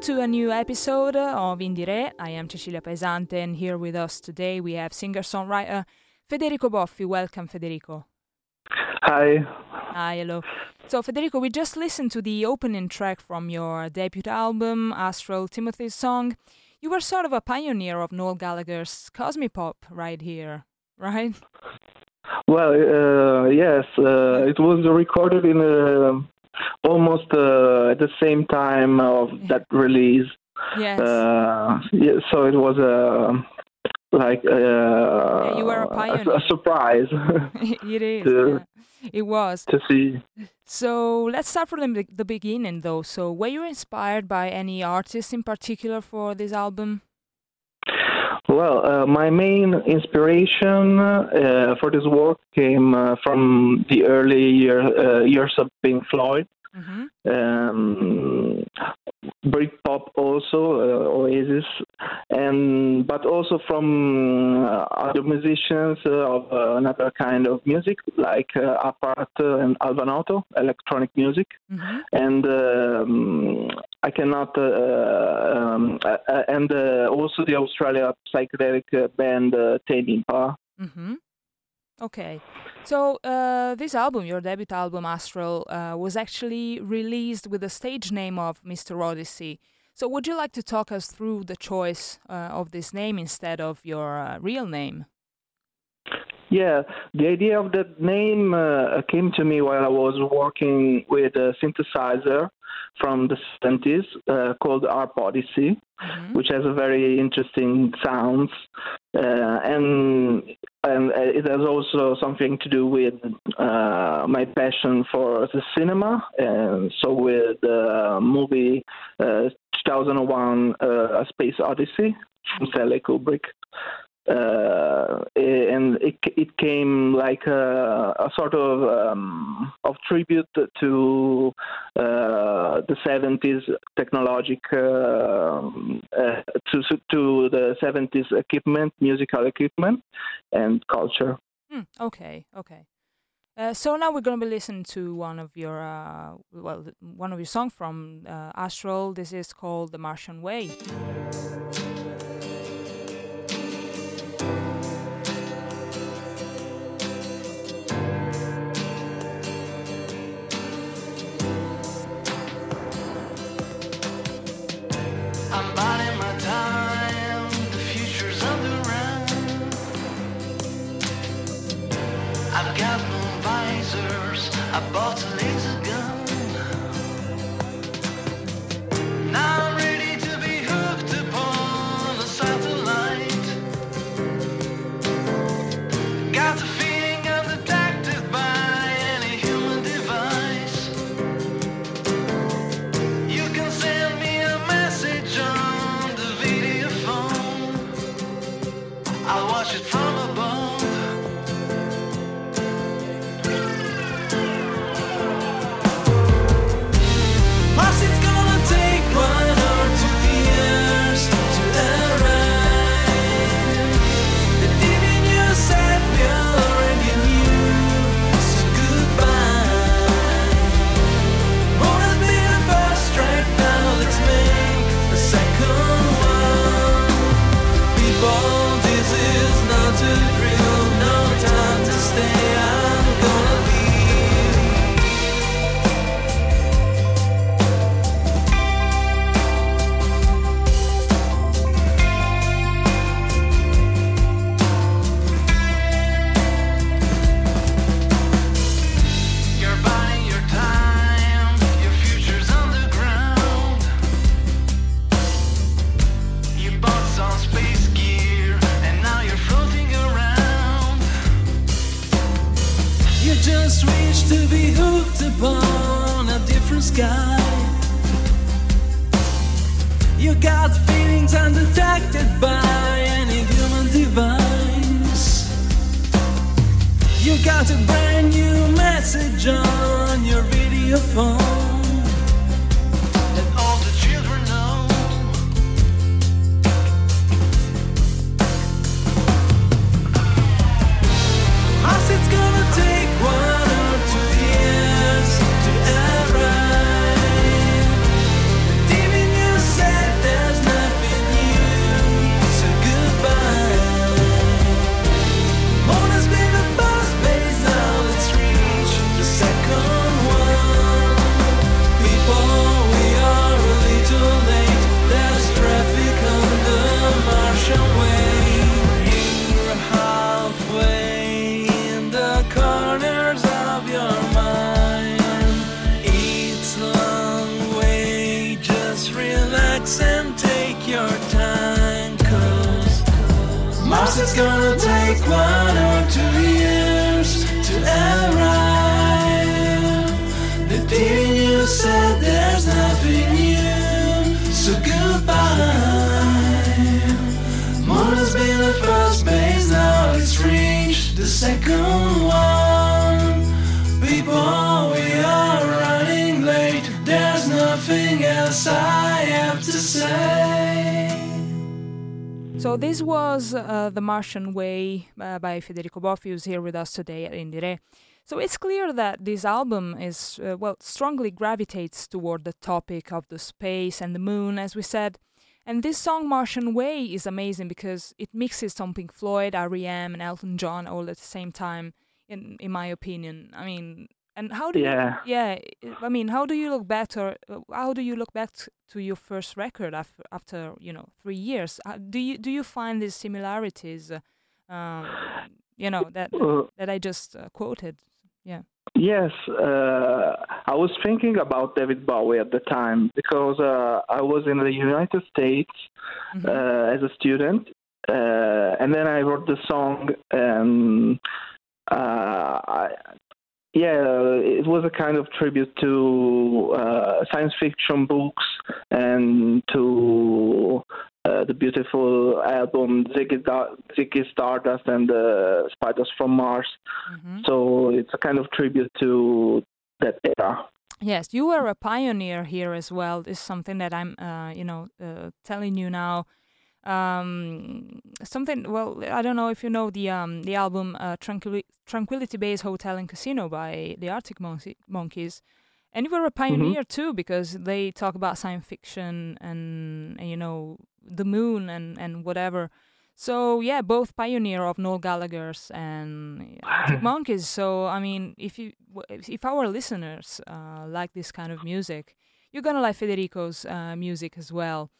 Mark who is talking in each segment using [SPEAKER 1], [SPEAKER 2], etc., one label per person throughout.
[SPEAKER 1] To a new episode of Indie Re. I am Cecilia Paesante, and here with us today we have singer songwriter Federico Boffi. Welcome, Federico.
[SPEAKER 2] Hi.
[SPEAKER 1] Hi, hello. So, Federico, we just listened to the opening track from your debut album, Astral Timothy's Song. You were sort of a pioneer of Noel Gallagher's cosmic pop right here, right?
[SPEAKER 2] Well, uh, yes, uh, it was recorded in uh, almost uh, at the same time of that release.
[SPEAKER 1] Yes.
[SPEAKER 2] Uh, yeah, so it was a like uh,
[SPEAKER 1] you were a
[SPEAKER 2] a, a surprise
[SPEAKER 1] it is.
[SPEAKER 2] to-
[SPEAKER 1] yeah. It was.
[SPEAKER 2] to see.
[SPEAKER 1] So let's start from the, the beginning, though. So, were you inspired by any artist in particular for this album?
[SPEAKER 2] Well, uh, my main inspiration uh, for this work came uh, from the early year, uh, years of Pink Floyd.
[SPEAKER 1] Hmm
[SPEAKER 2] um, Britpop also, uh, Oasis, and but also from uh, other musicians uh, of uh, another kind of music like uh, Apart and Alva Noto, electronic music,
[SPEAKER 1] hmm
[SPEAKER 2] and um, I cannot, uh, um, uh, and uh, also the Australia psychedelic band uh, Tame Impala.
[SPEAKER 1] hmm Okay. So, uh, this album, your debut album, Astral, uh, was actually released with the stage name of Mr. Odyssey. So, would you like to talk us through the choice uh, of this name instead of your uh, real name?
[SPEAKER 2] Yeah, the idea of that name uh, came to me while I was working with a synthesizer from the 70s uh, called Arp Odyssey,
[SPEAKER 1] Mhm.
[SPEAKER 2] which has a very interesting sounds, uh, and and it has also something to do with uh, my passion for the cinema, and so with the movie uh, 2001: uh, A Space Odyssey from Stanley Kubrick uh, and it it came like a, a sort of um, of tribute to uh, the 70s technologic uh, uh, to to the 70s equipment, musical equipment, and culture.
[SPEAKER 1] Hmm, okay, okay. Uh, so now we're going to be listening to one of your uh, well, one of your songs from Astral. This is called "The Martian Way."
[SPEAKER 3] I bought a laser it's gonna take one or two years to arrive. The day you said there's nothing new, so goodbye. Moon has been the first base, now it's reached the second one. People, we are running late. There's nothing else I have to say.
[SPEAKER 1] So this was uh, The Martian Way uh, by Federico Boffi, who's here with us today at Indie Re. So it's clear that this album is, uh, well, strongly gravitates toward the topic of the space and the moon, as we said. And this song, Martian Way, is amazing because it mixes some Pink Floyd, R.E.M., and Elton John all at the same time, in, in my opinion. I mean, and how do
[SPEAKER 2] Yeah.
[SPEAKER 1] you, yeah, I mean, how do you look back uh, how do you look back to your first record after, after you know, three years? Uh, do you do you find these similarities, uh, um, you know, that that I just uh, quoted? Yeah.
[SPEAKER 2] Yes, uh, I was thinking about David Bowie at the time because uh, I was in the United States
[SPEAKER 1] Mhm.
[SPEAKER 2] uh, as a student, uh, and then I wrote the song. And uh, I, yeah, it was a kind of tribute to uh, science fiction books and to uh, the beautiful album Ziggy, Ziggy Stardust and the Spiders from Mars.
[SPEAKER 1] Mhm.
[SPEAKER 2] So it's a kind of tribute to that era.
[SPEAKER 1] Yes, you were a pioneer here as well. Is something that I'm, uh, you know, uh, telling you now. Um, something. Well, I don't know if you know the um the album uh, Tranquili- Tranquility Base Hotel and Casino by the Arctic Monke- Monkeys, and you were a pioneer too because they talk about science fiction and, and you know the moon and and whatever. So yeah, both pioneer of Noel Gallagher's and Arctic Monkeys. So I mean, if you if our listeners uh, like this kind of music, you're gonna like Federico's uh, music as well.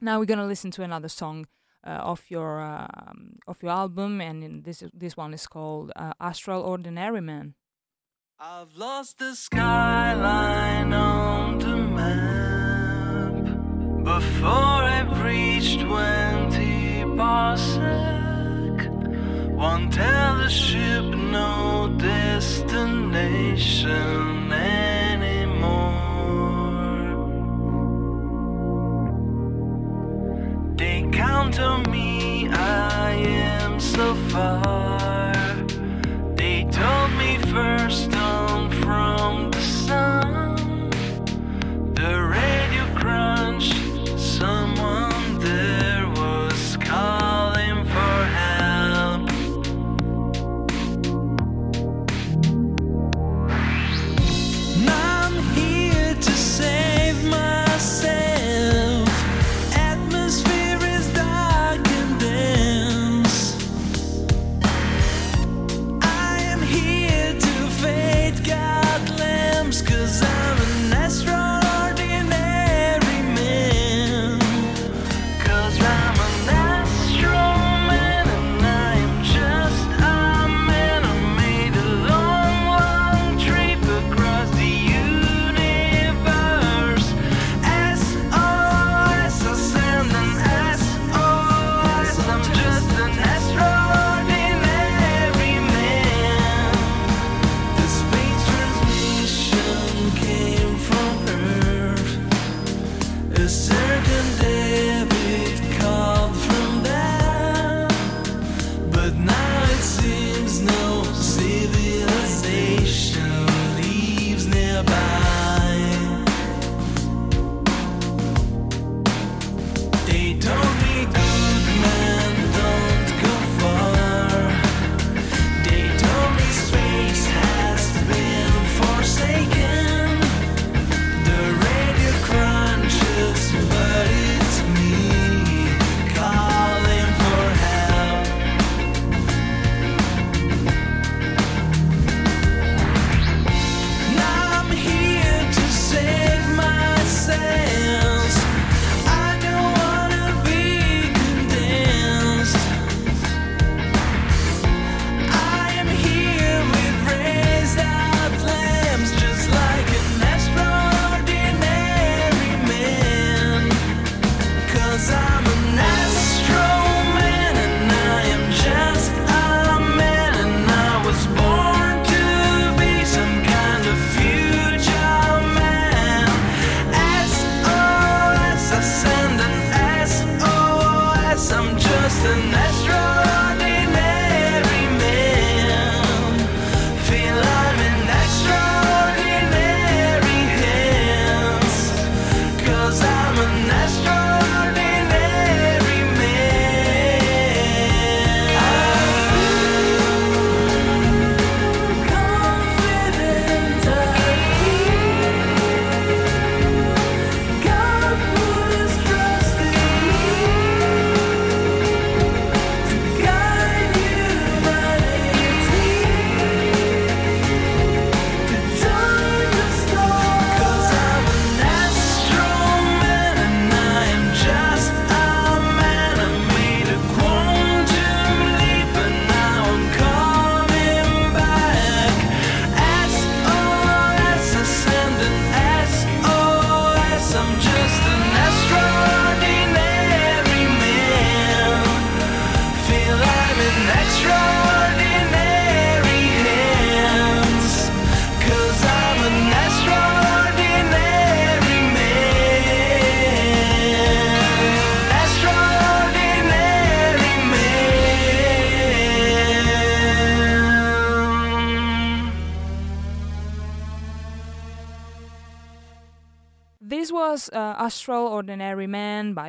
[SPEAKER 1] Now we're gonna listen to another song uh, of your um, of your album, and this this one is called uh, "Astral Ordinary Man."
[SPEAKER 3] I've lost the skyline on the map before I've reached 20 parsec. The ship no destination Count on me, I am so far.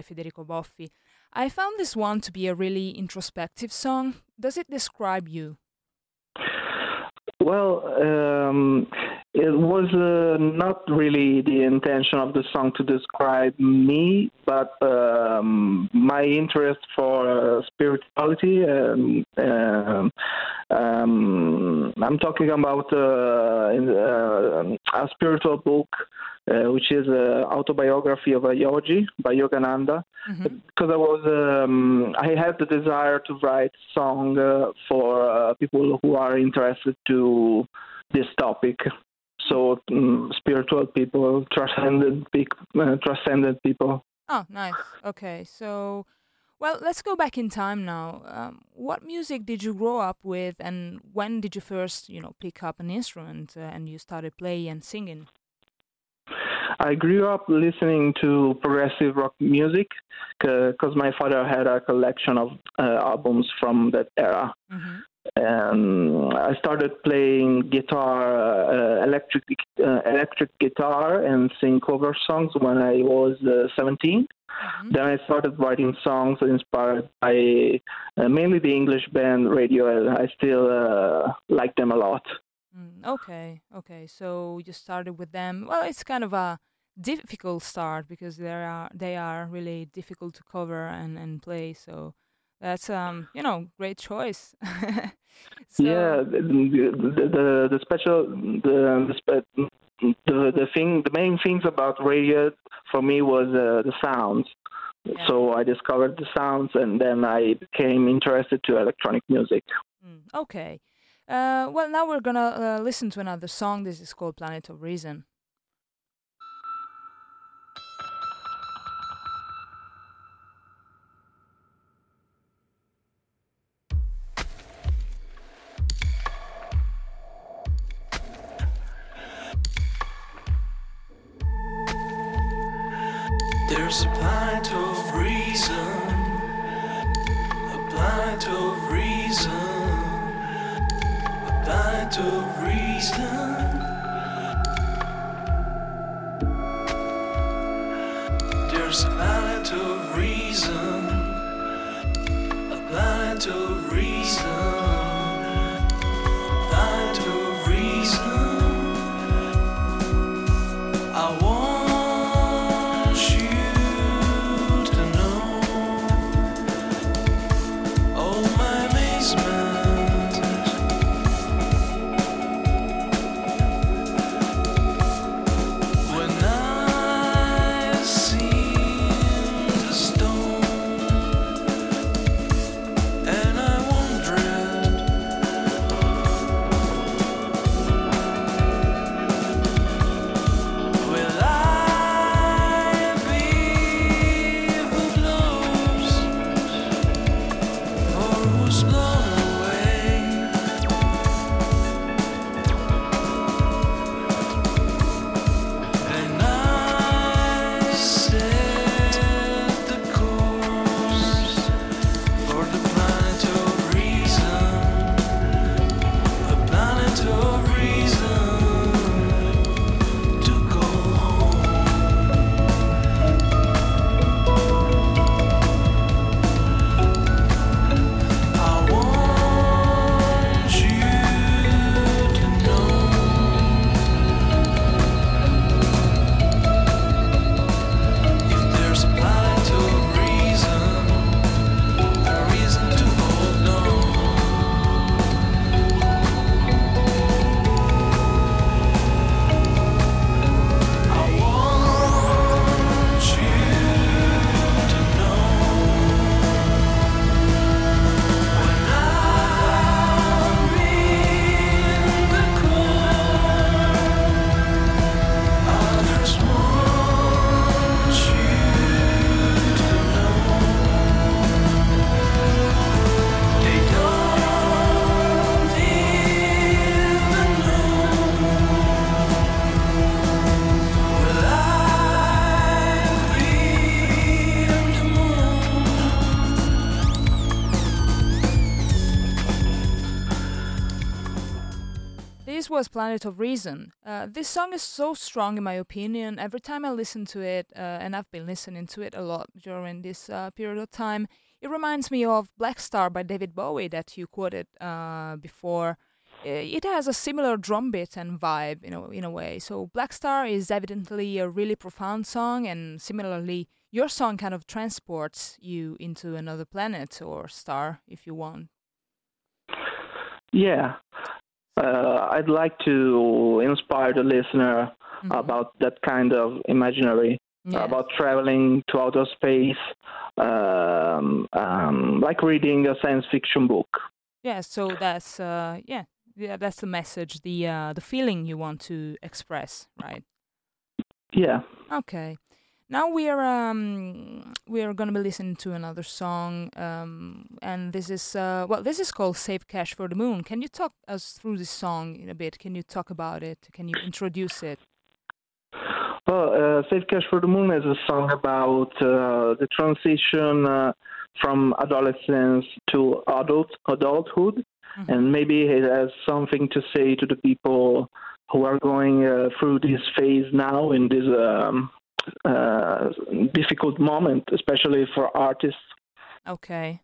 [SPEAKER 1] By Federico Boffi. I found this one to be a really introspective song. Does it describe you?
[SPEAKER 2] Well, um, it was uh, not really the intention of the song to describe me, but um, my interest for uh, spirituality. Um, um, um, I'm talking about uh, uh, a spiritual book, uh, which is an autobiography of a yogi by Yogananda.
[SPEAKER 1] Mhm.
[SPEAKER 2] Because I was, um, I had the desire to write song uh, for uh, people who are interested to this topic. So mm spiritual people, transcendent, uh, transcendent people.
[SPEAKER 1] Oh, nice. Okay, so, well, let's go back in time now. Um, what music did you grow up with, and when did you first, you know, pick up an instrument uh, and you started playing and singing?
[SPEAKER 2] I grew up listening to progressive rock music because my father had a collection of uh, albums from that era.
[SPEAKER 1] hmm
[SPEAKER 2] and I started playing guitar, uh, electric uh, electric guitar, and sing cover songs when I was uh, 17.
[SPEAKER 1] hmm
[SPEAKER 2] Then I started writing songs inspired by uh, mainly the English band Radiohead. I still uh, like them a lot.
[SPEAKER 1] Mm, okay, okay. So you started with them. Well, it's kind of a difficult start because they are they are really difficult to cover and and play. So that's um you know great choice. so,
[SPEAKER 2] yeah, the, the the special the the, the the thing the main things about radio for me was uh, the sounds.
[SPEAKER 1] Yeah.
[SPEAKER 2] So I discovered the sounds, and then I became interested to electronic music.
[SPEAKER 1] Mm, okay. Uh, well, now we're gonna uh, listen to another song. This is called Planet of Reason.
[SPEAKER 3] There's a planet of reason, a planet of reason, a planet of reason. There's a planet of reason, a planet of reason, Planet of Reason.
[SPEAKER 1] Uh, this song is so strong, in my opinion. Every time I listen to it, uh, and I've been listening to it a lot during this uh, period of time, it reminds me of Blackstar by David Bowie that you quoted uh, before. It has a similar drum beat and vibe, you know, in a way. So Blackstar is evidently a really profound song, and similarly, your song kind of transports you into another planet or star, if you want.
[SPEAKER 2] Yeah. Uh, I'd like to inspire the listener
[SPEAKER 1] Mhm.
[SPEAKER 2] about that kind of imaginary,
[SPEAKER 1] Yeah.
[SPEAKER 2] about traveling to outer space, um, um, like reading a science fiction book.
[SPEAKER 1] Yeah, so that's uh yeah, yeah, that's the message, the uh the feeling you want to express, right?
[SPEAKER 2] Yeah.
[SPEAKER 1] Okay. Now we are um we are gonna be listening to another song, um and this is uh well this is called Save Cash for the Moon. Can you talk us through this song in a bit? Can you talk about it? Can you introduce it?
[SPEAKER 2] Well, uh, Save Cash for the Moon is a song about uh, the transition uh, from adolescence to adult adulthood,
[SPEAKER 1] Mhm.
[SPEAKER 2] and maybe it has something to say to the people who are going uh, through this phase now in this um, uh, difficult moment, especially for artists.
[SPEAKER 1] Okay.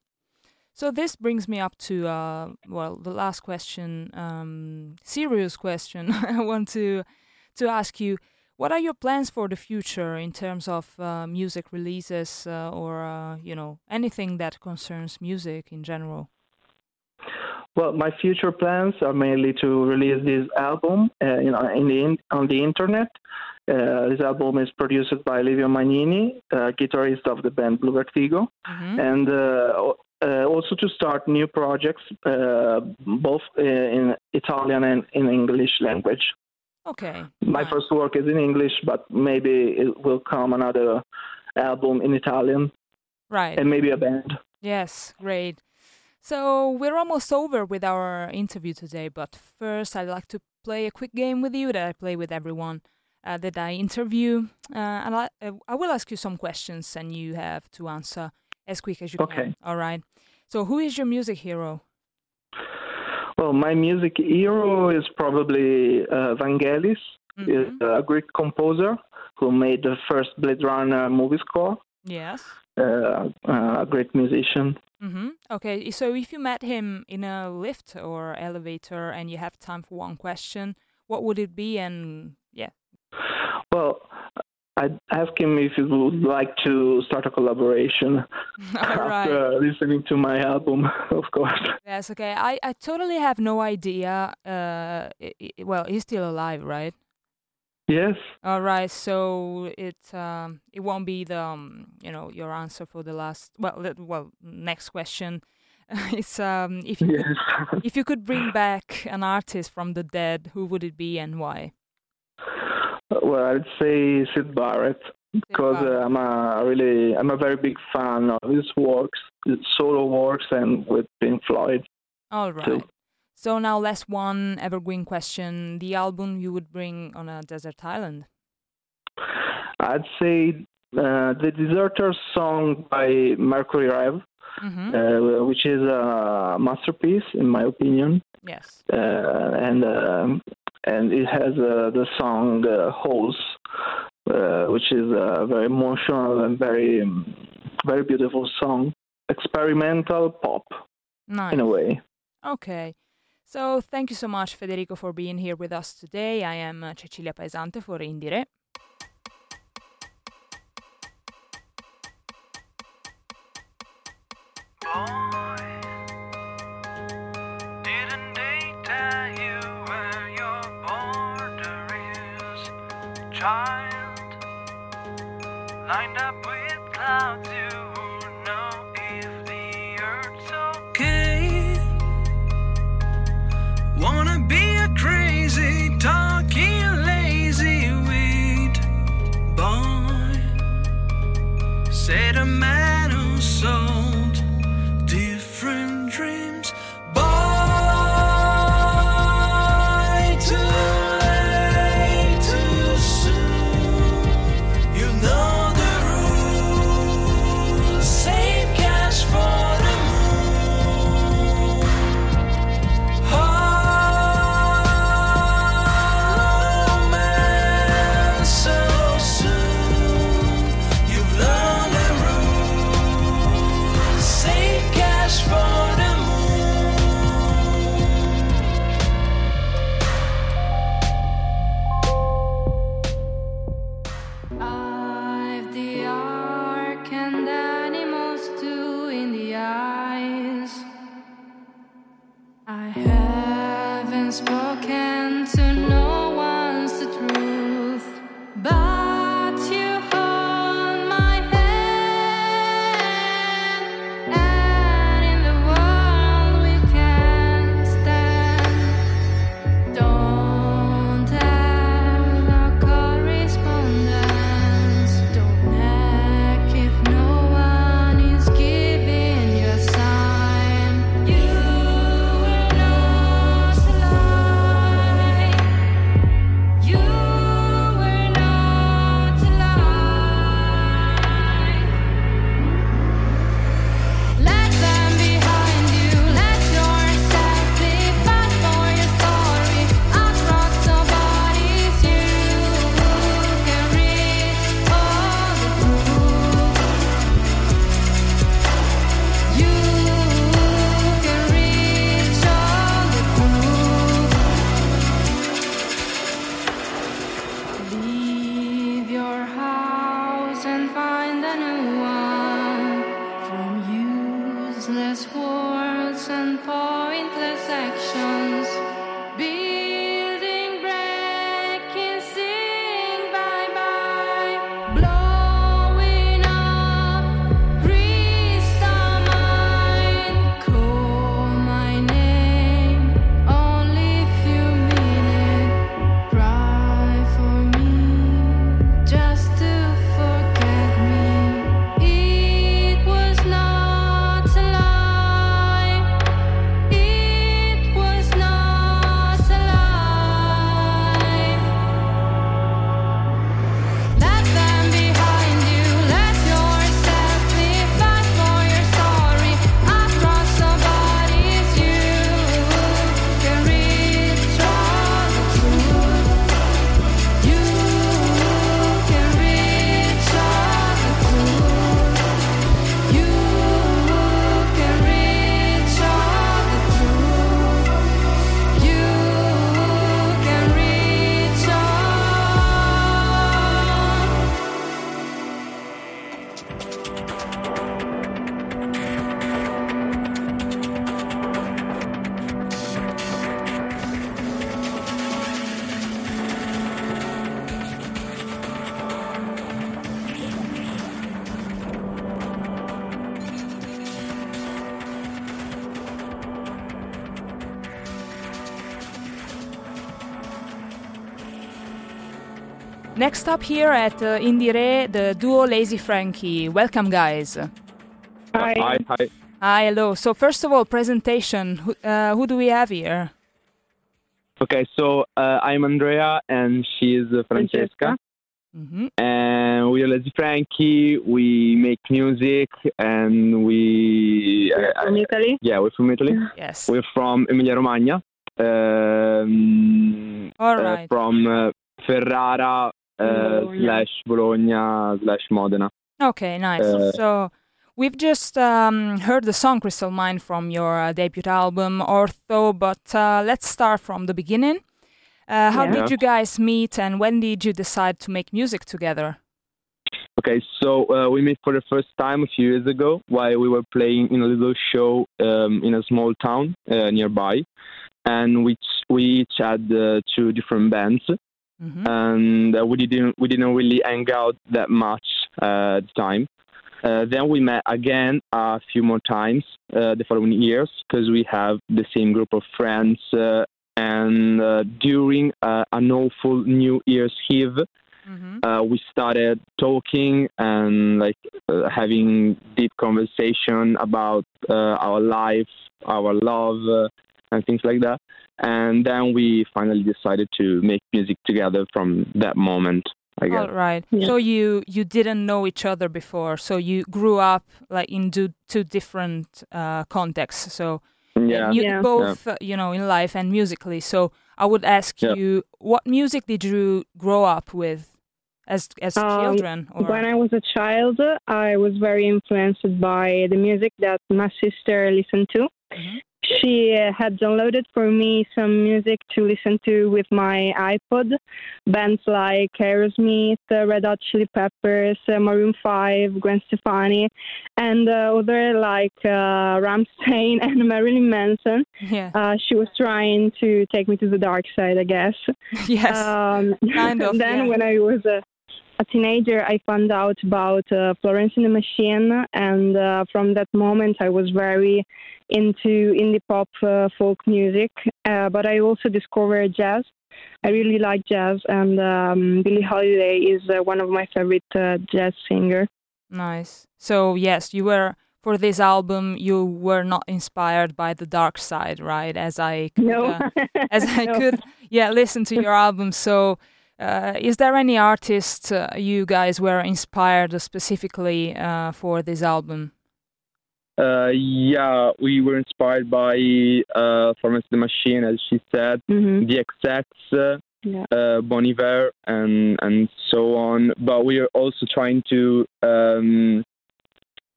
[SPEAKER 1] So this brings me up to uh well the last question, um serious question I want to to ask you what are your plans for the future in terms of uh, music releases uh, or uh, you know anything that concerns music in general?
[SPEAKER 2] Well, my future plans are mainly to release this album uh, you know, in the in, on the internet. Uh, this album is produced by Livio Magnini, uh, guitarist of the band Bluvertigo,
[SPEAKER 1] Mhm.
[SPEAKER 2] and uh, uh, also to start new projects, uh, both uh, in Italian and in English language.
[SPEAKER 1] Okay.
[SPEAKER 2] My
[SPEAKER 1] nice.
[SPEAKER 2] first work is in English, but maybe it will come another album in Italian
[SPEAKER 1] Right.
[SPEAKER 2] and maybe a band.
[SPEAKER 1] Yes, great. So we're almost over with our interview today, but first I'd like to play a quick game with you that I play with everyone uh, that I interview. Uh, and I, uh, I will ask you some questions and you have to answer as quick as you
[SPEAKER 2] Okay.
[SPEAKER 1] can. All right. So who is your music hero?
[SPEAKER 2] Well, my music hero is probably uh, Vangelis.
[SPEAKER 1] Mhm.
[SPEAKER 2] a Greek composer who made the first Blade Runner movie score.
[SPEAKER 1] Yes.
[SPEAKER 2] Uh, uh, a great musician.
[SPEAKER 1] Mm-hmm. Okay. So if you met him in a lift or elevator and you have time for one question, what would it be? And.
[SPEAKER 2] Well, I'd ask him if he would like to start a collaboration
[SPEAKER 1] All right.
[SPEAKER 2] after listening to my album, of course.
[SPEAKER 1] Yes, okay. I, I totally have no idea. Uh, i i well, he's still alive, right?
[SPEAKER 2] Yes.
[SPEAKER 1] All right. So it um it won't be the um, you know your answer for the last well the- well next question. it's um if you
[SPEAKER 2] Yes.
[SPEAKER 1] could, if you could bring back an artist from the dead, who would it be and why?
[SPEAKER 2] Well, I'd say Syd Barrett because uh, I'm a really I'm a very big fan of his works, his solo works, and with Pink Floyd.
[SPEAKER 1] All right.
[SPEAKER 2] too.
[SPEAKER 1] So now last one evergreen question: the album you would bring on a desert island.
[SPEAKER 2] I'd say uh, the Deserter song by Mercury Rev,
[SPEAKER 1] Mm-hmm.
[SPEAKER 2] uh, which is a masterpiece in my opinion,
[SPEAKER 1] yes.
[SPEAKER 2] uh, and um and it has uh, the song uh, "Holes," uh, which is a very emotional and very um, very beautiful song, experimental pop
[SPEAKER 1] Nice.
[SPEAKER 2] in a way.
[SPEAKER 1] Okay. So thank you so much, Federico, for being here with us today. I am uh, Cecilia Paesante for
[SPEAKER 3] Indie Re. Didn't child? Lined up with clouds, you
[SPEAKER 1] Next up here at uh, Indie Re, the duo Lazy Frenky. Welcome, guys.
[SPEAKER 4] Hi.
[SPEAKER 5] Hi, hi.
[SPEAKER 1] Hi, hello. So first of all, presentation. Who, uh, who do we have here?
[SPEAKER 5] Okay, so uh, I'm Andrea and she's uh, Francesca.
[SPEAKER 1] hmm
[SPEAKER 5] And we are Lazy Frenky. We make music and we. uh,
[SPEAKER 4] From Italy?
[SPEAKER 5] yeah, we're from Italy.
[SPEAKER 1] Yes.
[SPEAKER 5] We're from Emilia Romagna. Um,
[SPEAKER 1] All
[SPEAKER 5] uh, from uh, Ferrara uh,
[SPEAKER 4] Bologna.
[SPEAKER 5] slash Bologna slash Modena.
[SPEAKER 1] Okay, nice.
[SPEAKER 5] Uh,
[SPEAKER 1] so we've just um, heard the song Crystal Mine from your uh, debut album, Ortho, but uh, let's start from the beginning. Uh, how
[SPEAKER 4] Yeah.
[SPEAKER 1] did you guys meet and when did you decide to make music together?
[SPEAKER 5] Okay, so uh, we met for the first time a few years ago while we were playing in a little show um, in a small town uh, nearby, and we we each had uh, two different bands,
[SPEAKER 1] hmm
[SPEAKER 5] and uh, we didn't we didn't really hang out that much uh, at the time. Uh, then we met again a few more times uh, the following years because we have the same group of friends. Uh, and uh, during uh, an awful New Year's Eve,
[SPEAKER 1] hmm
[SPEAKER 5] uh, we started talking and like uh, having deep conversation about uh, our life, our love, uh, and things like that. And then we finally decided to make music together from that moment. I guess.
[SPEAKER 1] All right.
[SPEAKER 4] Yeah.
[SPEAKER 1] So you you didn't know each other before. So you grew up like in two, two different uh, contexts. So
[SPEAKER 5] Yeah.
[SPEAKER 1] you,
[SPEAKER 4] Yeah.
[SPEAKER 1] both uh, you know in life and musically. So I would ask
[SPEAKER 5] Yeah.
[SPEAKER 1] you, what music did you grow up with as as
[SPEAKER 4] Um,
[SPEAKER 1] children? Or
[SPEAKER 4] When I was a child, I was very influenced by the music that my sister listened to.
[SPEAKER 1] Mhm.
[SPEAKER 4] She uh, had downloaded for me some music to listen to with my iPod. Bands like Aerosmith, uh, Red Hot Chili Peppers, uh, Maroon 5, Gwen Stefani, and uh, other like uh, Rammstein and Marilyn Manson.
[SPEAKER 1] Yeah.
[SPEAKER 4] Uh, she was trying to take me to the dark side, I guess.
[SPEAKER 1] yes.
[SPEAKER 4] Um,
[SPEAKER 1] Kind of,
[SPEAKER 4] then
[SPEAKER 1] yeah.
[SPEAKER 4] when I was a, a teenager, I found out about uh, Florence and the Machine, and uh, from that moment, I was very into indie pop uh, folk music. Uh, but I also discovered jazz. I really like jazz, and um, Billie Holiday is uh, one of my favorite uh, jazz singer.
[SPEAKER 1] Nice. So yes, you were for this album. You were not inspired by the dark side, right? As I could,
[SPEAKER 4] No,
[SPEAKER 1] uh, as I
[SPEAKER 4] No.
[SPEAKER 1] could, yeah, listen to your album. So, uh, is there any artist uh, you guys were inspired specifically uh, for this album?
[SPEAKER 5] Uh, yeah, we were inspired by uh, Florence the Machine, as she said,
[SPEAKER 4] hmm
[SPEAKER 5] the XX, uh,
[SPEAKER 4] Yeah.
[SPEAKER 5] uh, Bon Iver, and and so on. But we are also trying to um,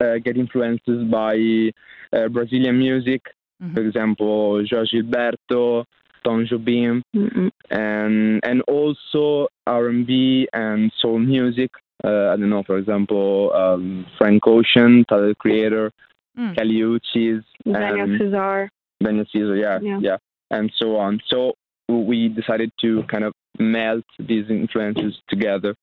[SPEAKER 5] uh, get influences by uh, Brazilian music,
[SPEAKER 1] Mhm.
[SPEAKER 5] for example, Joao Gilberto, Tom Jobim,
[SPEAKER 4] Mm-mm.
[SPEAKER 5] and and also R&B and soul music. Uh, I don't know, for example, um, Frank Ocean, Tyler the Creator,
[SPEAKER 1] Mm.
[SPEAKER 5] Kali Uchis,
[SPEAKER 4] Daniel
[SPEAKER 5] and
[SPEAKER 4] Cesar.
[SPEAKER 5] Daniel Caesar, yeah,
[SPEAKER 4] Yeah.
[SPEAKER 5] yeah, and so on. So we decided to kind of melt these influences together.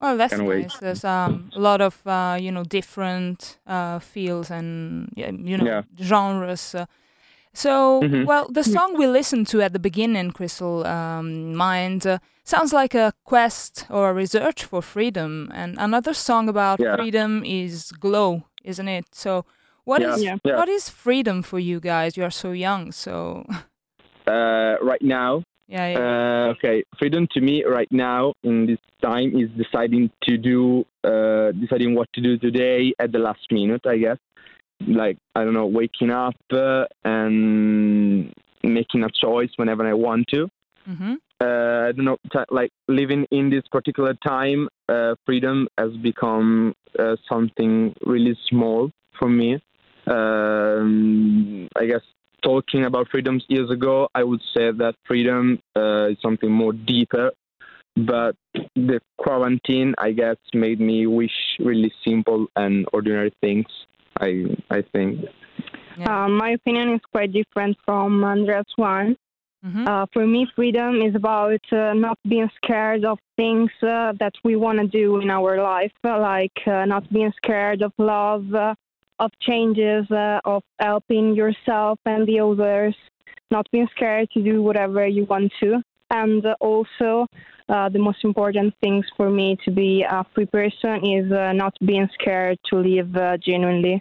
[SPEAKER 1] Well, that's
[SPEAKER 5] Can't wait.
[SPEAKER 1] nice. There's um, a lot of uh, you know different uh, fields and you know
[SPEAKER 5] Yeah.
[SPEAKER 1] genres. Uh, so,
[SPEAKER 5] Mhm.
[SPEAKER 1] well, the song we listened to at the beginning, Crystal um, Mind, uh, sounds like a quest or a research for freedom. And another song about
[SPEAKER 5] Yeah.
[SPEAKER 1] freedom is "Glow," isn't it? So, what is
[SPEAKER 5] Yeah.
[SPEAKER 4] Yeah.
[SPEAKER 5] Yeah.
[SPEAKER 1] what is freedom for you guys? You are so young, so
[SPEAKER 5] Uh, right now,
[SPEAKER 1] yeah, yeah.
[SPEAKER 5] Uh, okay, freedom to me right now in this time is deciding to do, uh, deciding what to do today at the last minute, I guess. Like I don't know, waking up uh, and making a choice whenever I want to.
[SPEAKER 1] hmm
[SPEAKER 5] Uh, I don't know, t- like living in this particular time, uh, freedom has become uh, something really small for me. Um, I guess talking about freedoms years ago, I would say that freedom uh, is something more deeper. But the quarantine, I guess, made me wish really simple and ordinary things. I I think.
[SPEAKER 1] Yeah.
[SPEAKER 4] Um, my opinion is quite different from Andreas one.
[SPEAKER 1] hmm
[SPEAKER 4] Uh, for me, freedom is about uh, not being scared of things uh, that we want to do in our life, uh, like uh, not being scared of love, uh, of changes, uh, of helping yourself and the others, not being scared to do whatever you want to. And uh, also, uh, the most important things for me to be a free person is uh, not being scared to live uh, genuinely.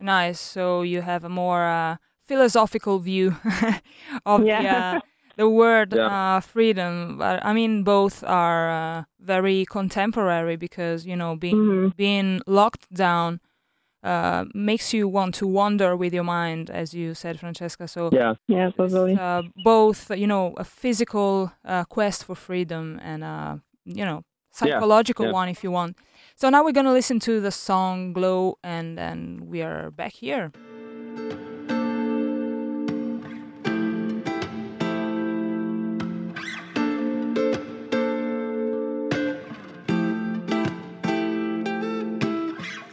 [SPEAKER 1] Nice. So you have a more uh, philosophical view of the, uh, the word
[SPEAKER 5] Yeah.
[SPEAKER 1] uh, freedom. But I mean, both are uh, very contemporary because you know being
[SPEAKER 4] Mhm.
[SPEAKER 1] being locked down uh, makes you want to wander with your mind, as you said, Francesca. So
[SPEAKER 5] Yeah.
[SPEAKER 4] Yeah, totally.
[SPEAKER 1] uh, both, you know, a physical uh, quest for freedom and uh, you know psychological
[SPEAKER 5] yeah.
[SPEAKER 1] one if you want. So now we're gonna listen to the song "Glow" and then we are back here.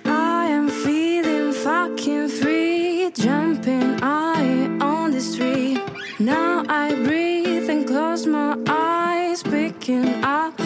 [SPEAKER 6] I am feeling fucking free, jumping high on the street. Now I breathe and close my eyes, picking up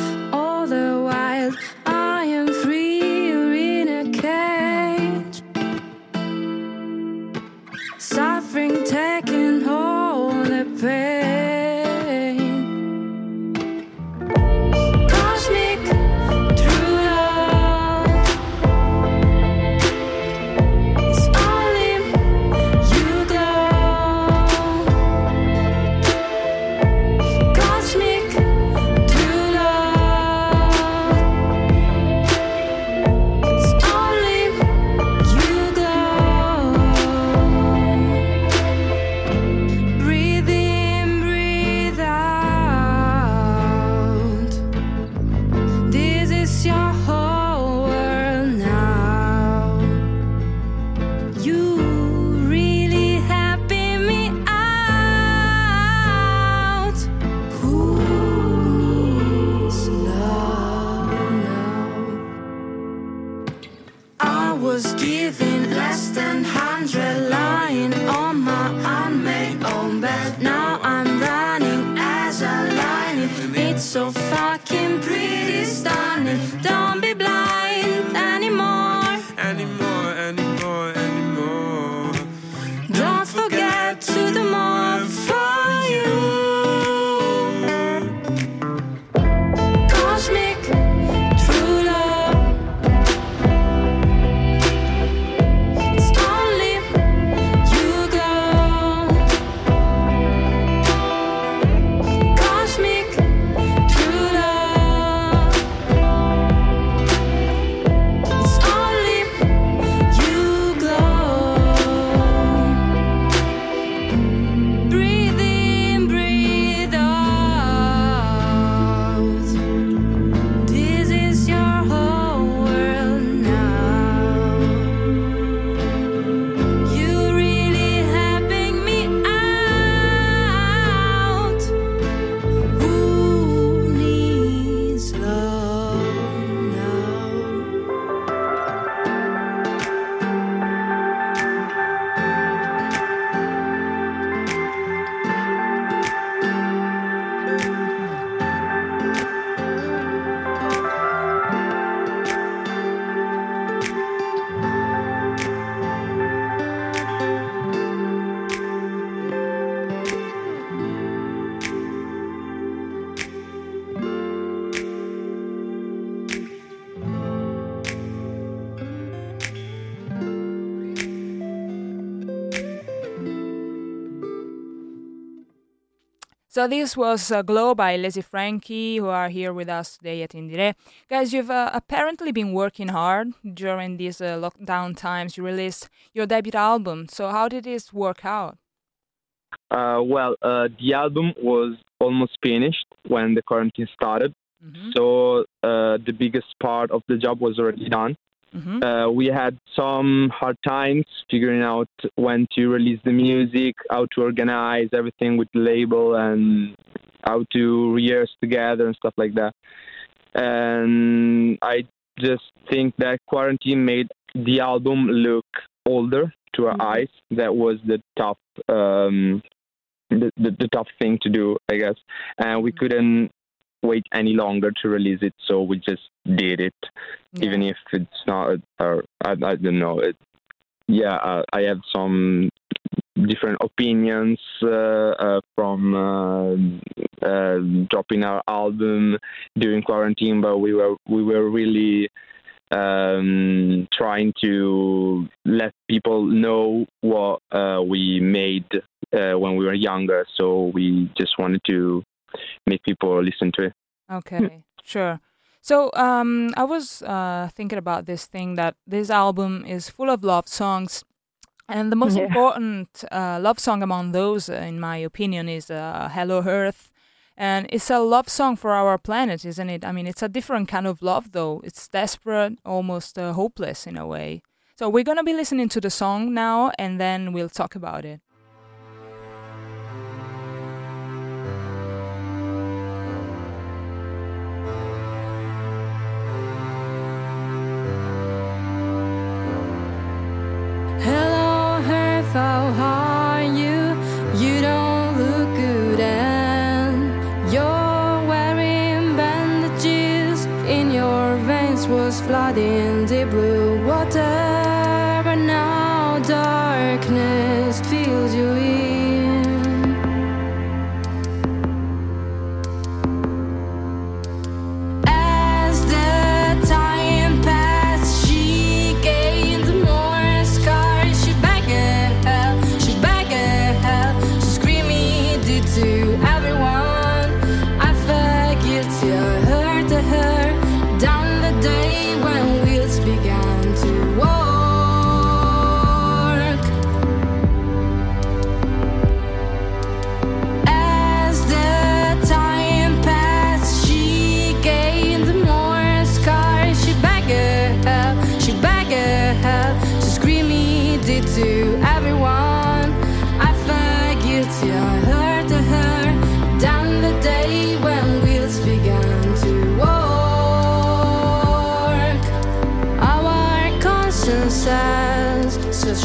[SPEAKER 6] So this
[SPEAKER 1] was uh, Glow by Lazy Frenky, who are here with us today at Indie Re. Guys, you've uh, apparently been working hard during these uh, lockdown times. You released your debut album. So how did this work out?
[SPEAKER 5] Uh, well, uh, the album was almost finished when the quarantine started.
[SPEAKER 1] Mhm.
[SPEAKER 5] So uh, the biggest part of the job was already done.
[SPEAKER 1] Mhm.
[SPEAKER 5] Uh, we had some hard times figuring out when to release the music, how to organize everything with the label, and how to rehearse together and stuff like that. And I just think that quarantine made the album look older to our eyes. That was the tough, um, the, the the tough thing to do, I guess. And we couldn't wait any longer to release it, so we just did it. Even if it's not or I, I don't know it yeah uh, i have some different opinions uh, uh, from uh, uh, dropping our album during quarantine but we were we were really um, trying to let people know what uh, we made uh, when we were younger. So we just wanted to make people listen to it
[SPEAKER 1] Okay, sure. So um, I was uh, thinking about this thing that this album is full of love songs, and the most
[SPEAKER 4] Yeah.
[SPEAKER 1] important uh, love song among those, uh, in my opinion, is uh, "Hello Earth," and it's a love song for our planet, isn't it? I mean, it's a different kind of love, though. It's desperate, almost uh, hopeless in a way. So we're gonna be listening to the song now, and then we'll talk about it.
[SPEAKER 6] Was flooding the blue water,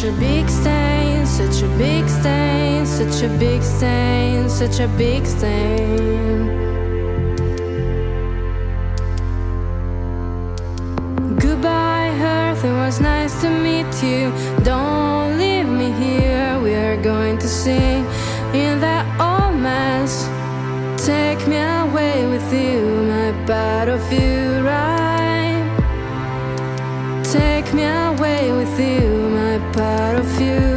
[SPEAKER 6] such a big stain, such a big stain, such a big stain, such a big stain. Goodbye, Earth, it was nice to meet you. Don't leave me here, we are going to sing in that old mess. Take me away with you, my you, right? Take me away with you, part of you,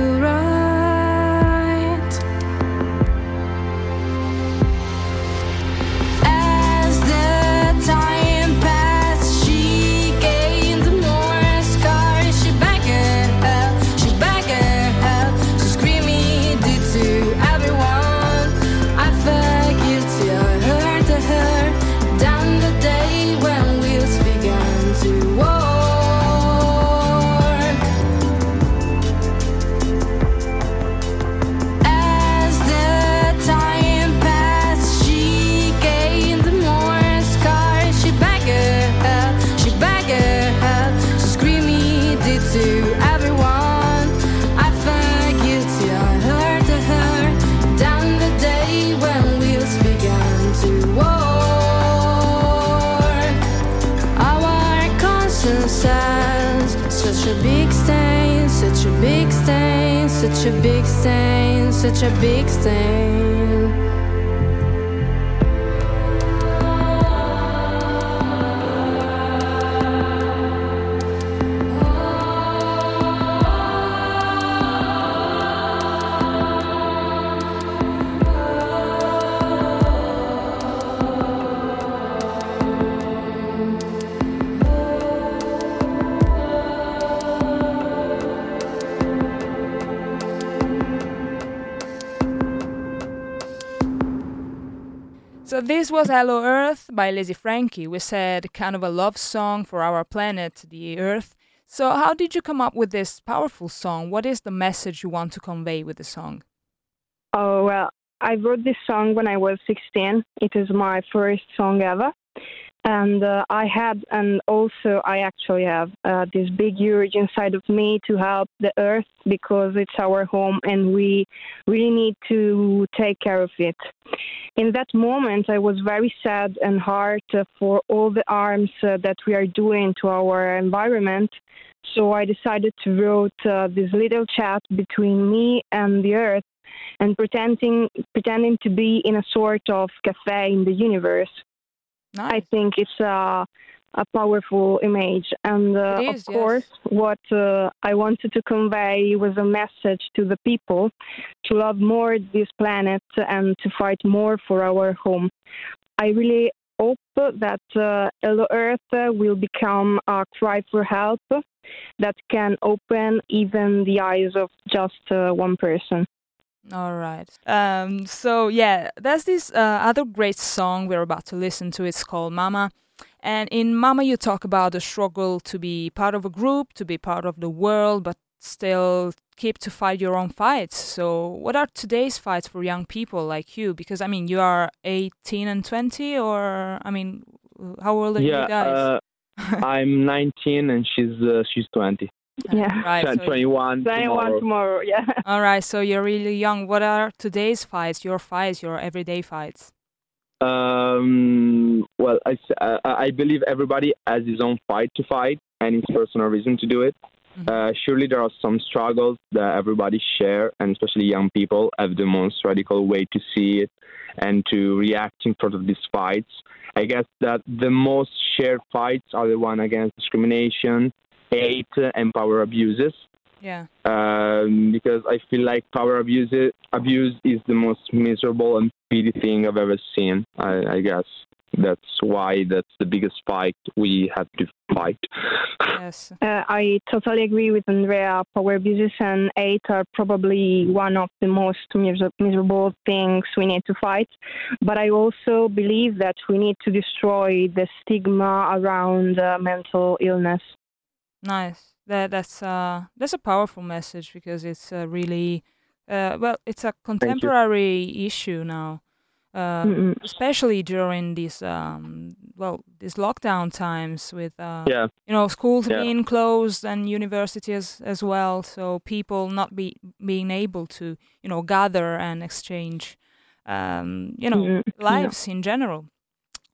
[SPEAKER 6] such a big stain.
[SPEAKER 1] This was Hello Earth by Lazy Frenky. We said kind of a love song for our planet, the Earth. So how did you come up with this powerful song? What is the message you want to convey with the song?
[SPEAKER 4] Oh, well, I wrote this song when I was 16. It is my first song ever. And uh, I had, and also I actually have uh, this big urge inside of me to help the earth because it's our home and we really need to take care of it. In that moment, I was very sad and hurt for all the harms uh, that we are doing to our environment. So I decided to write uh, this little chat between me and the earth and pretending pretending to be in a sort of cafe in the universe.
[SPEAKER 1] Nice.
[SPEAKER 4] I think it's a a powerful image, and uh,
[SPEAKER 1] It
[SPEAKER 4] of
[SPEAKER 1] is, yes.
[SPEAKER 4] course, what uh, I wanted to convey was a message to the people to love more this planet and to fight more for our home. I really hope that uh, Hello Earth will become a cry for help that can open even the eyes of just uh, one person.
[SPEAKER 1] All right. Um, so yeah, there's this uh, other great song we're about to listen to. It's called Mama. And in Mama, you talk about the struggle to be part of a group, to be part of the world, but still keep to fight your own fights. So, what are today's fights for young people like you? Because I mean, you are 18 and 20, or I mean, how old are
[SPEAKER 5] yeah,
[SPEAKER 1] you guys?
[SPEAKER 5] uh, I'm 19 and she's uh, she's 20.
[SPEAKER 4] Yeah.
[SPEAKER 1] right.
[SPEAKER 5] Twen-
[SPEAKER 1] so-
[SPEAKER 5] 21
[SPEAKER 4] Then
[SPEAKER 5] tomorrow.
[SPEAKER 4] tomorrow, yeah.
[SPEAKER 1] all right. So you're really young. What are today's fights? Your fights, your everyday fights?
[SPEAKER 5] Um, well, I, s- uh, I believe everybody has his own fight to fight and his personal reason to do it.
[SPEAKER 1] Mhm.
[SPEAKER 5] Uh, surely there are some struggles that everybody share, and especially young people have the most radical way to see it and to react in front of these fights. I guess that the most shared fights are the one against discrimination, hate, and power abuses.
[SPEAKER 1] Yeah.
[SPEAKER 5] Um, because I feel like power abuse abuse is the most miserable and pity thing I've ever seen. I, I guess that's why that's the biggest fight we have to fight.
[SPEAKER 1] Yes.
[SPEAKER 4] Uh, I totally agree with Andrea. Power abuses and hate are probably one of the most miser- miserable things we need to fight. But I also believe that we need to destroy the stigma around uh, mental illness.
[SPEAKER 1] Nice. That that's uh that's a powerful message because it's uh, really uh well it's a contemporary issue now. Uh,
[SPEAKER 4] Mm-mm.
[SPEAKER 1] especially during this um
[SPEAKER 6] well these lockdown times with uh,
[SPEAKER 1] Yeah.
[SPEAKER 6] you know schools
[SPEAKER 1] Yeah.
[SPEAKER 6] being closed and universities as well so people not be being able to you know gather and exchange um, you know
[SPEAKER 4] Mhm, yeah.
[SPEAKER 6] lives in general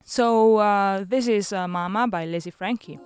[SPEAKER 6] so uh, this is uh, mama by Lazy Frenky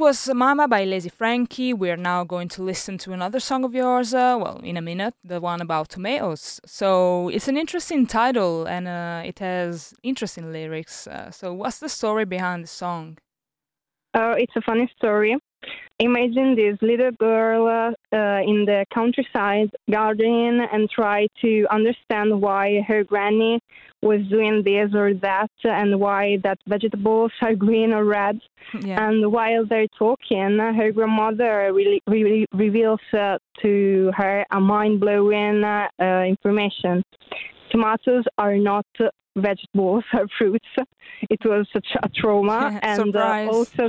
[SPEAKER 6] was Mama by Lazy Frenky. We are now going to listen to another song of yours, uh, well, in a minute, the one about tomatoes. So it's an interesting title and uh, it has interesting lyrics. Uh, so, what's the story behind the song?
[SPEAKER 4] Uh, it's a funny story. Imagine this little girl uh, in the countryside gardening and try to understand why her granny was doing this or that and why that vegetables are green or red.
[SPEAKER 6] Yeah.
[SPEAKER 4] And while they're talking, her grandmother really, really reveals uh, to her a mind blowing uh, uh, information. Tomatoes are not vegetables, are fruits. It was such a trauma. and uh, also,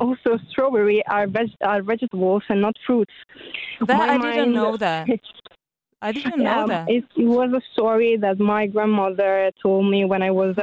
[SPEAKER 4] also strawberry are, veg- are vegetables and not fruits.
[SPEAKER 6] That,
[SPEAKER 4] My
[SPEAKER 6] I didn't know that. I didn't know
[SPEAKER 4] Um,
[SPEAKER 6] that.
[SPEAKER 4] It, it was a story that my grandmother told me when I was uh,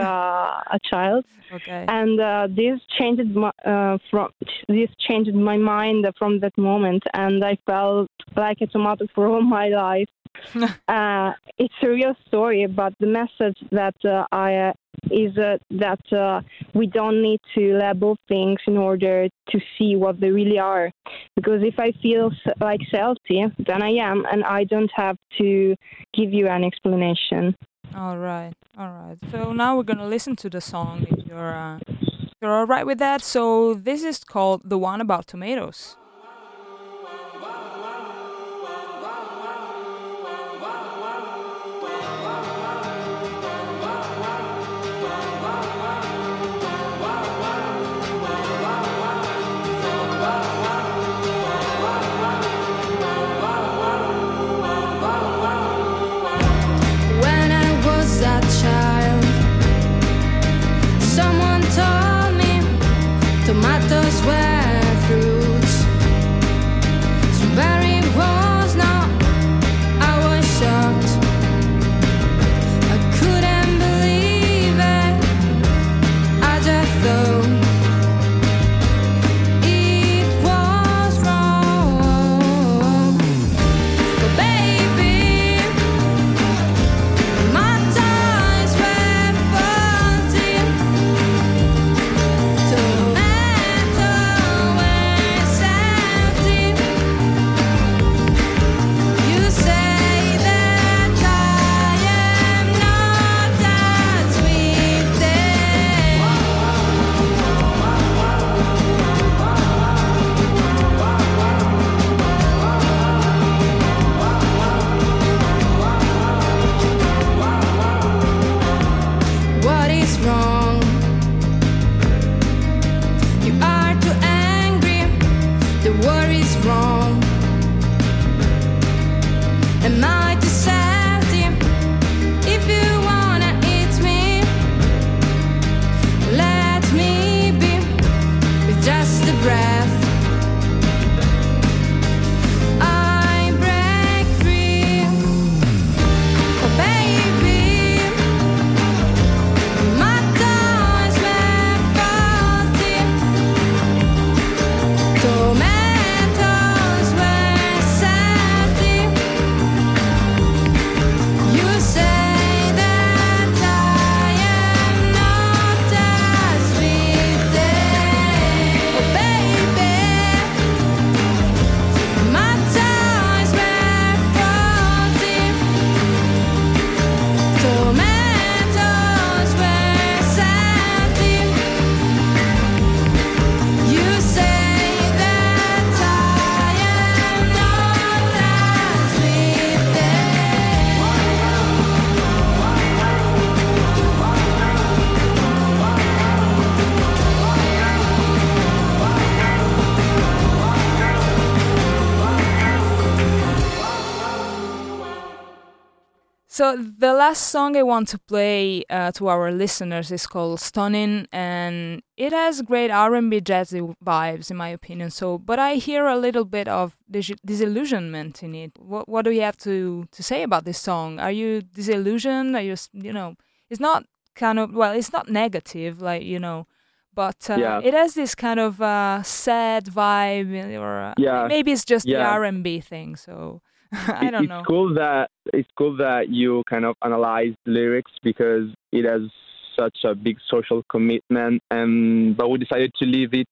[SPEAKER 4] a child,
[SPEAKER 6] Okay.
[SPEAKER 4] and uh, this changed my uh, from this changed my mind from that moment, and I felt like a tomato for all my life. uh, it's a real story, but the message that uh, I uh, is uh, that uh, we don't need to label things in order to see what they really are. Because if I feel like salty, then I am, and I don't have to give you an explanation.
[SPEAKER 6] All right, all right. So now we're gonna listen to the song if you're uh, if you're all right with that. So this is called the one about tomatoes. So the last song I want to play uh, to our listeners is called "Stunning," and it has great R&B jazzy vibes, in my opinion. So, but I hear a little bit of dis- disillusionment in it. What What do you have to to say about this song? Are you disillusioned? Are you you know? It's not kind of well, it's not negative, like you know, but uh,
[SPEAKER 5] Yeah.
[SPEAKER 6] it has this kind of uh, sad vibe, or uh,
[SPEAKER 5] Yeah.
[SPEAKER 6] maybe it's just the R&B thing. So I don't
[SPEAKER 5] it's
[SPEAKER 6] know.
[SPEAKER 5] cool that it's cool that you kind of analyze lyrics because it has such a big social commitment and but we decided to leave it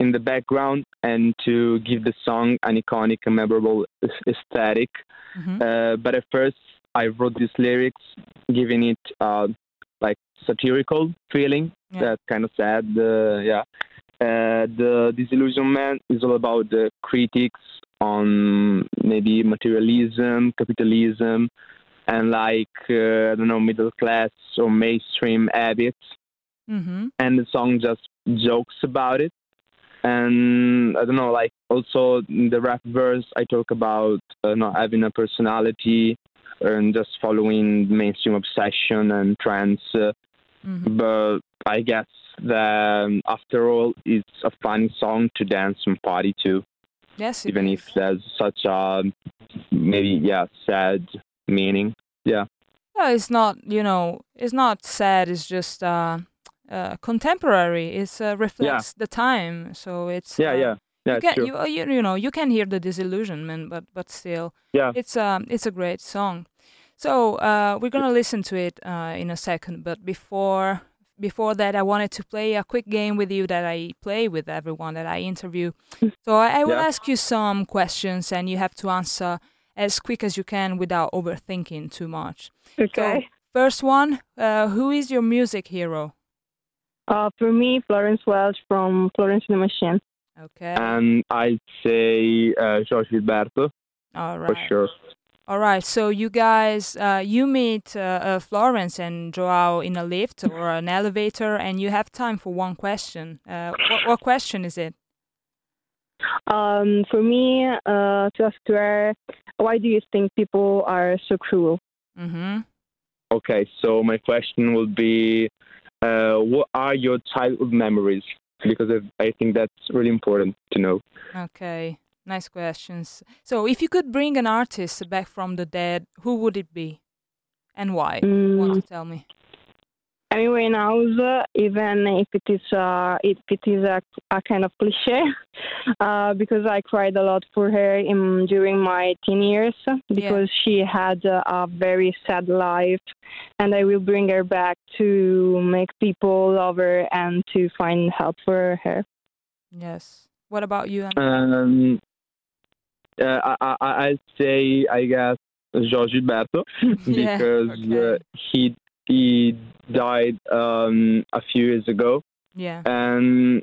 [SPEAKER 5] in the background and to give the song an iconic and memorable aes- aesthetic
[SPEAKER 6] Mhm.
[SPEAKER 5] uh, but at first i wrote these lyrics giving it uh, like satirical feeling
[SPEAKER 6] Yeah.
[SPEAKER 5] that kind of sad uh, yeah uh, the disillusionment is all about the critics on maybe materialism, capitalism, and like uh, I don't know middle class or mainstream habits.
[SPEAKER 6] Mm-hmm.
[SPEAKER 5] And the song just jokes about it. And I don't know, like also in the rap verse, I talk about uh, not having a personality and just following mainstream obsession and trends. Uh,
[SPEAKER 6] Mm-hmm.
[SPEAKER 5] but I guess that um, after all, it's a funny song to dance and party to,
[SPEAKER 6] Yes,
[SPEAKER 5] even
[SPEAKER 6] is.
[SPEAKER 5] if there's such a maybe yeah sad meaning. Yeah,
[SPEAKER 6] Well, it's not, you know, it's not sad. It's just uh, uh, contemporary. It's uh, reflects the time. So it's
[SPEAKER 5] yeah,
[SPEAKER 6] uh,
[SPEAKER 5] yeah, Yeah,
[SPEAKER 1] you can
[SPEAKER 5] true.
[SPEAKER 1] you, uh, you you know you can hear the disillusionment, but but still,
[SPEAKER 5] Yeah.
[SPEAKER 1] it's um it's a great song. So uh, we're gonna listen to it uh, in a second, but before before that, I wanted to play a quick game with you that I play with everyone that I interview. So I, I will
[SPEAKER 5] Yeah.
[SPEAKER 1] ask you some questions, and you have to answer as quick as you can without overthinking too much.
[SPEAKER 4] Okay.
[SPEAKER 1] So first one, uh, who is your music hero?
[SPEAKER 4] Uh, for me, Florence Welch from Florence and the Machine.
[SPEAKER 1] Okay,
[SPEAKER 5] And I'd say uh, Joao Gilberto
[SPEAKER 1] all
[SPEAKER 5] for sure.
[SPEAKER 1] All right, so you guys, uh, you meet uh, uh, Florence and Joao in a lift or an elevator, and you have time for one question. Uh, what, what question is it?
[SPEAKER 4] Um, for me, uh, to ask to her, why do you think people are so cruel?
[SPEAKER 1] Mm-hmm.
[SPEAKER 5] Okay, so my question will be, uh, what are your childhood memories? Because I- I think that's really important to know.
[SPEAKER 1] Okay, nice questions. So, if you could bring an artist back from the dead, who would it be, and why? Want to
[SPEAKER 4] Mm,
[SPEAKER 1] tell me?
[SPEAKER 4] anyway, now, uh, even if it is uh, if it is a, a kind of cliche, uh, because I cried a lot for her in during my teen years because she had uh, a very sad life, and I will bring her back to make people love her and to find help for her.
[SPEAKER 1] Yes. What about you?
[SPEAKER 5] Um, uh, I, I, say, I guess, Joao Gilberto
[SPEAKER 1] Yeah,
[SPEAKER 5] because
[SPEAKER 1] okay.
[SPEAKER 5] uh, he he died um, a few years ago,
[SPEAKER 1] yeah.
[SPEAKER 5] and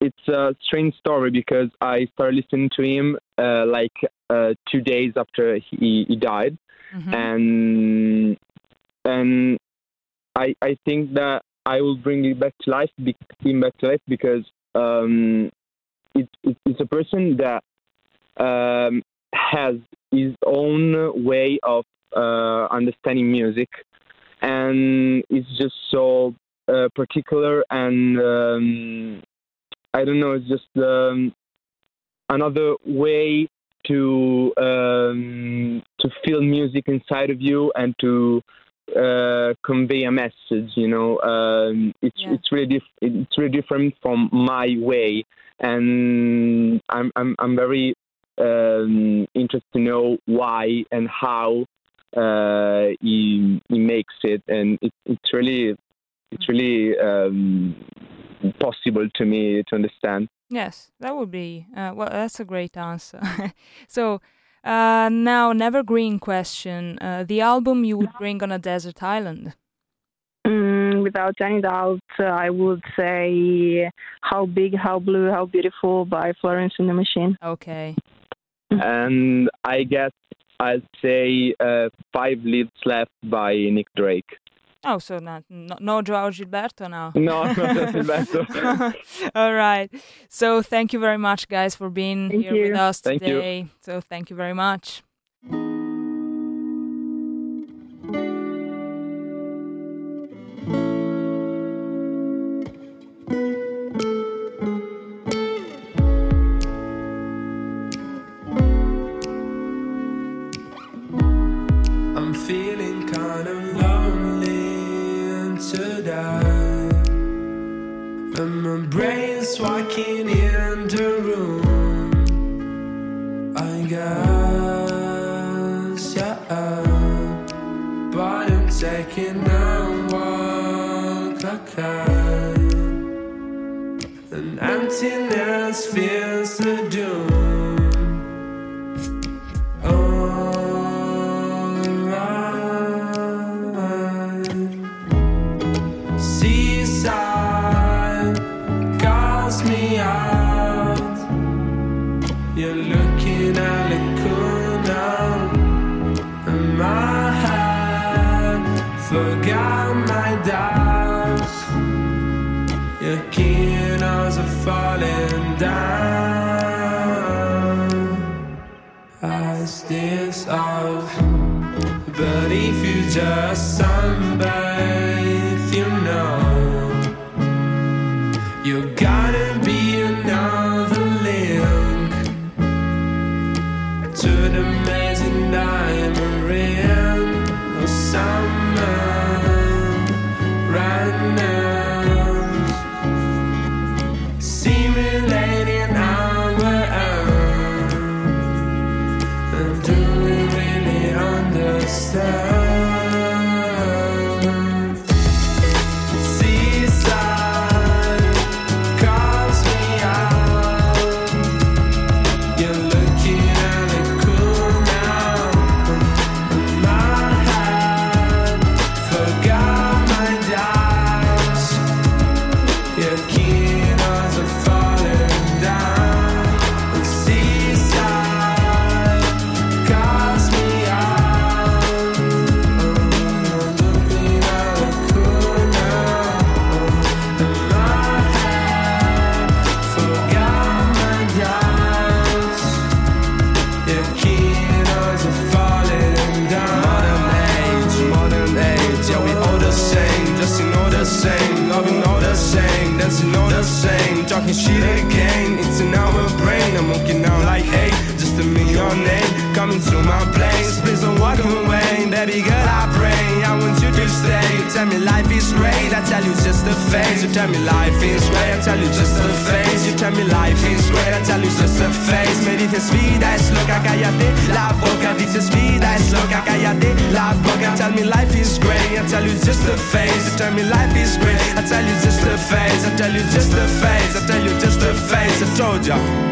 [SPEAKER 5] it's a strange story because I started listening to him uh, like uh, two days after he, he died,
[SPEAKER 1] Mhm.
[SPEAKER 5] and and I I think that I will bring it back to life, him back to life because um, it, it, it's a person that um, has his own way of uh, understanding music, and it's just so uh, particular and um, I don't know, it's just um, another way to um, to feel music inside of you and to uh, convey a message. You know, um, it's
[SPEAKER 1] Yeah.
[SPEAKER 5] it's really dif- it's really different from my way, and I'm I'm I'm very um, interested to know why and how uh, he he makes it, and it, it's really it's really um, possible to me to understand.
[SPEAKER 1] Yes, that would be uh, well. That's a great answer. so uh, now, Nevergreen question: uh, the album you would bring on a desert island?
[SPEAKER 4] Mm, without any doubt, uh, I would say "How Big, How Blue, How Beautiful" by Florence and the Machine.
[SPEAKER 1] Okay,
[SPEAKER 5] and I guess I'd say uh, Five Leaves Left by Nick Drake.
[SPEAKER 1] Oh, so not no, no Joao Gilberto now.
[SPEAKER 5] No, not Gilberto.
[SPEAKER 1] All right. So thank you very much, guys, for being
[SPEAKER 4] Thank
[SPEAKER 1] here with
[SPEAKER 4] you.
[SPEAKER 1] us
[SPEAKER 5] Thank you.
[SPEAKER 1] today. So thank you very much.
[SPEAKER 7] Talking shit again. It's in our brain. I'm walking out like hey, just a million name coming to my place. Please don't walk away, baby girl. I pray I want you to stay. You tell me life is great. I tell you just a phase. You tell me life is great. I tell you just a phase. You tell me life is great. I tell you just a phase. Me dices vida es loca, cállate la boca. Dices vida es loca, cállate la boca. Tell me life is great. I tell you just a phase. You tell me life is great. I tell you just a phase. I tell you just a phase. I tell you just a phase. I told ya.